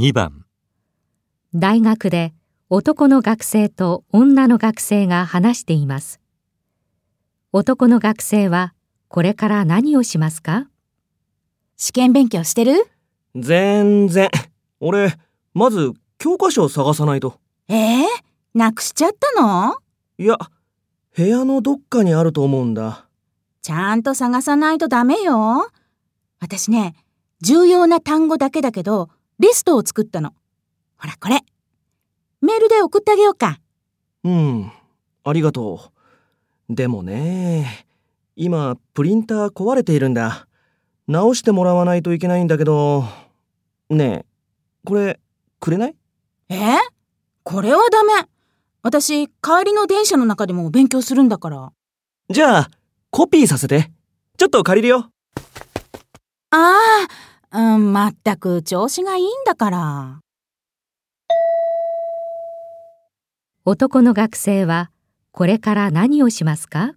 2番大学で男の学生と女の学生が話しています。男の学生はこれから何をしますか？試験勉強してる？全然。俺、まず教科書を探さないと。ええなくしちゃったの？いや、部屋のどっかにあると思うんだ。ちゃんと探さないとダメよ。私ね、重要な単語だけだけど、リストを作ったの。ほらこれ。メールで送ってあげようか。うん、ありがとう。でもね、今、プリンター壊れているんだ。直してもらわないといけないんだけど、ねえ、これ、くれない？え？これはダメ。私、帰りの電車の中でも勉強するんだから。じゃあ、コピーさせて。ちょっと借りるよ。ああ、うん、まったく調子がいいんだから。男の学生はこれから何をしますか？